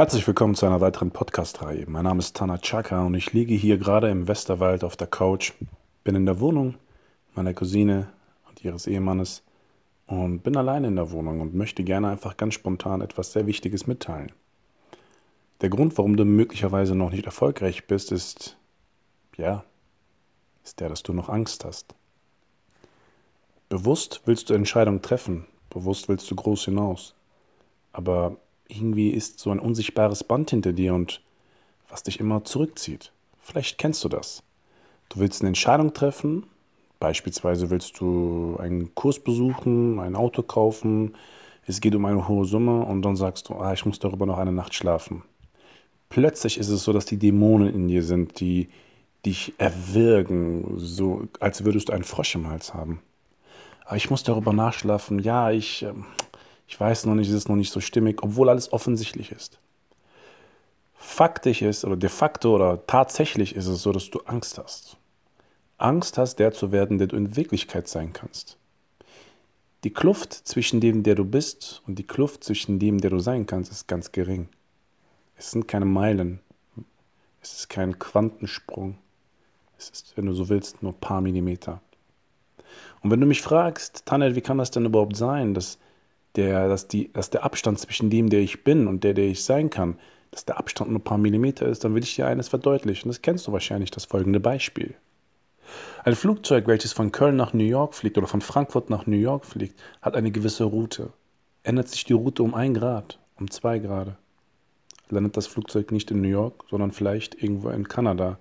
Herzlich willkommen zu einer weiteren Podcast-Reihe. Mein Name ist Tana Chaka und ich liege hier gerade im Westerwald auf der Couch, bin in der Wohnung meiner Cousine und ihres Ehemannes und bin alleine in der Wohnung und möchte gerne einfach ganz spontan etwas sehr Wichtiges mitteilen. Der Grund, warum du möglicherweise noch nicht erfolgreich bist, ist, ja, ist der, dass du noch Angst hast. Bewusst willst du Entscheidungen treffen, bewusst willst du groß hinaus, aber irgendwie ist so ein unsichtbares Band hinter dir und was dich immer zurückzieht. Vielleicht kennst du das. Du willst eine Entscheidung treffen, beispielsweise willst du einen Kurs besuchen, ein Auto kaufen, es geht um eine hohe Summe und dann sagst du, ah, ich muss darüber noch eine Nacht schlafen. Plötzlich ist es so, dass die Dämonen in dir sind, die dich erwürgen, so als würdest du einen Frosch im Hals haben. Aber ich muss darüber nachschlafen, ja, ich, ähm, ich weiß noch nicht, es ist noch nicht so stimmig, obwohl alles offensichtlich ist. Faktisch ist oder de facto oder tatsächlich ist es so, dass du Angst hast. Angst hast, der zu werden, der du in Wirklichkeit sein kannst. Die Kluft zwischen dem, der du bist und die Kluft zwischen dem, der du sein kannst, ist ganz gering. Es sind keine Meilen. Es ist kein Quantensprung. Es ist, wenn du so willst, nur ein paar Millimeter. Und wenn du mich fragst, Tanel, wie kann das denn überhaupt sein, dass der, dass, die, dass der Abstand zwischen dem, der ich bin und der, der ich sein kann, dass der Abstand nur ein paar Millimeter ist, dann will ich dir eines verdeutlichen. Das kennst du wahrscheinlich, das folgende Beispiel. Ein Flugzeug, welches von Köln nach New York fliegt oder von Frankfurt nach New York fliegt, hat eine gewisse Route. Ändert sich die Route um ein Grad, um zwei Grad, landet das Flugzeug nicht in New York, sondern vielleicht irgendwo in Kanada,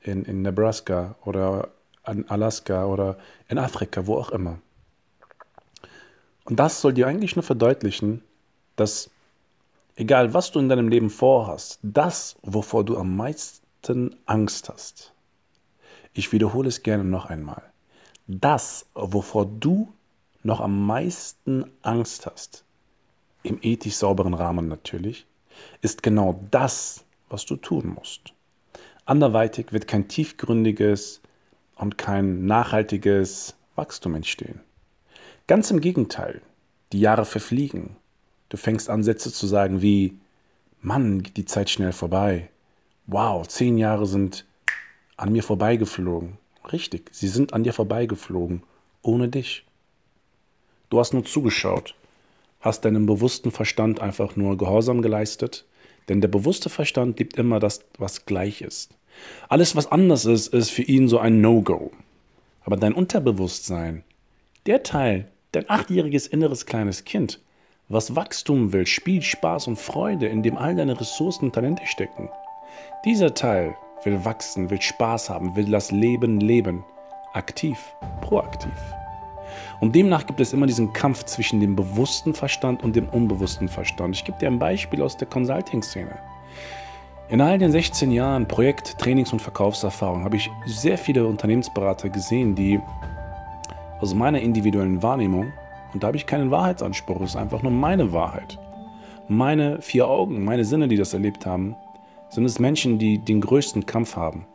in, in Nebraska oder in Alaska oder in Afrika, wo auch immer. Und das soll dir eigentlich nur verdeutlichen, dass egal was du in deinem Leben vorhast, das, wovor du am meisten Angst hast, ich wiederhole es gerne noch einmal, das, wovor du noch am meisten Angst hast, im ethisch sauberen Rahmen natürlich, ist genau das, was du tun musst. Anderweitig wird kein tiefgründiges und kein nachhaltiges Wachstum entstehen. Ganz im Gegenteil, die Jahre verfliegen. Du fängst an, Sätze zu sagen wie, Mann, geht die Zeit schnell vorbei. Wow, zehn Jahre sind an mir vorbeigeflogen. Richtig, sie sind an dir vorbeigeflogen, ohne dich. Du hast nur zugeschaut, hast deinem bewussten Verstand einfach nur Gehorsam geleistet, denn der bewusste Verstand liebt immer das, was gleich ist. Alles, was anders ist, ist für ihn so ein No-Go. Aber dein Unterbewusstsein, der Teil, Dein achtjähriges inneres kleines Kind, was Wachstum will, Spiel, Spaß und Freude, in dem all deine Ressourcen und Talente stecken. Dieser Teil will wachsen, will Spaß haben, will das Leben leben. Aktiv, proaktiv. Und demnach gibt es immer diesen Kampf zwischen dem bewussten Verstand und dem unbewussten Verstand. Ich gebe dir ein Beispiel aus der Consulting-Szene. In all den 16 Jahren Projekt-, Trainings- und Verkaufserfahrung habe ich sehr viele Unternehmensberater gesehen, die aus meiner individuellen Wahrnehmung, und da habe ich keinen Wahrheitsanspruch, es ist einfach nur meine Wahrheit. Meine vier Augen, meine Sinne, die das erlebt haben, sind es Menschen, die den größten Kampf haben.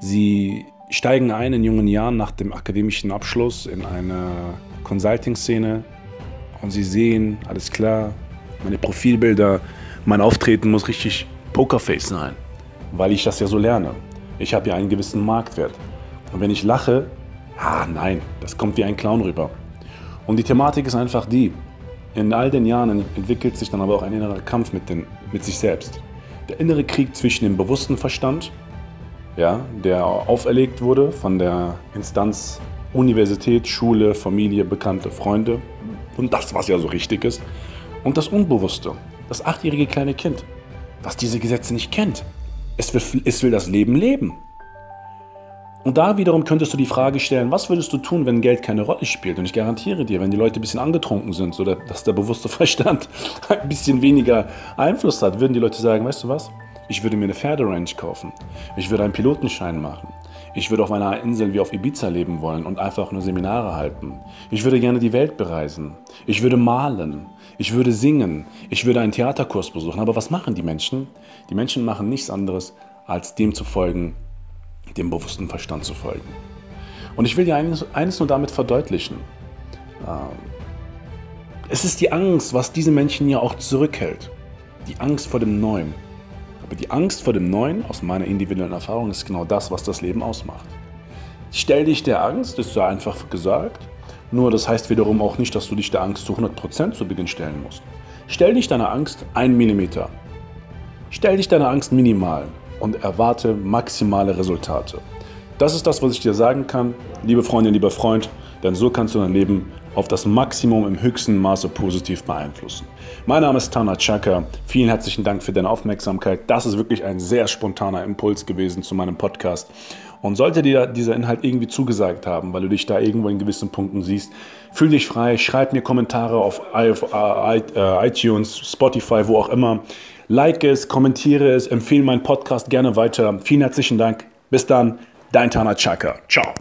Sie steigen ein in jungen Jahren nach dem akademischen Abschluss in eine Consulting-Szene und sie sehen, alles klar, meine Profilbilder, mein Auftreten muss richtig Pokerface sein, weil ich das ja so lerne. Ich habe ja einen gewissen Marktwert. Und wenn ich lache, Ah, nein, das kommt wie ein Clown rüber. Und die Thematik ist einfach die, in all den Jahren entwickelt sich dann aber auch ein innerer Kampf mit, den, mit sich selbst. Der innere Krieg zwischen dem bewussten Verstand, ja, der auferlegt wurde von der Instanz Universität, Schule, Familie, Bekannte, Freunde und das, was ja so richtig ist, und das Unbewusste, das achtjährige kleine Kind, was diese Gesetze nicht kennt. Es will, es will das Leben leben. Und da wiederum könntest du die Frage stellen, was würdest du tun, wenn Geld keine Rolle spielt? Und ich garantiere dir, wenn die Leute ein bisschen angetrunken sind, so dass der bewusste Verstand ein bisschen weniger Einfluss hat, würden die Leute sagen, weißt du was? Ich würde mir eine Pferderange kaufen. Ich würde einen Pilotenschein machen. Ich würde auf einer Insel wie auf Ibiza leben wollen und einfach nur Seminare halten. Ich würde gerne die Welt bereisen. Ich würde malen. Ich würde singen. Ich würde einen Theaterkurs besuchen. Aber was machen die Menschen? Die Menschen machen nichts anderes, als dem zu folgen, dem bewussten Verstand zu folgen. Und ich will dir eines, eines nur damit verdeutlichen. Ähm, es ist die Angst, was diese Menschen ja auch zurückhält. Die Angst vor dem Neuen. Aber die Angst vor dem Neuen, aus meiner individuellen Erfahrung, ist genau das, was das Leben ausmacht. Stell dich der Angst, ist so einfach gesagt. Nur das heißt wiederum auch nicht, dass du dich der Angst zu 100% zu Beginn stellen musst. Stell dich deiner Angst einen Millimeter. Stell dich deiner Angst minimal und erwarte maximale Resultate. Das ist das, was ich dir sagen kann, liebe Freundin, lieber Freund, denn so kannst du dein Leben auf das Maximum im höchsten Maße positiv beeinflussen. Mein Name ist Tana Chaka. Vielen herzlichen Dank für deine Aufmerksamkeit. Das ist wirklich ein sehr spontaner Impuls gewesen zu meinem Podcast. Und sollte dir dieser Inhalt irgendwie zugesagt haben, weil du dich da irgendwo in gewissen Punkten siehst, fühl dich frei, schreib mir Kommentare auf äh, iTunes, Spotify, wo auch immer. Like es, kommentiere es, empfehle meinen Podcast gerne weiter. Vielen herzlichen Dank. Bis dann, dein Tana Chaka. Ciao.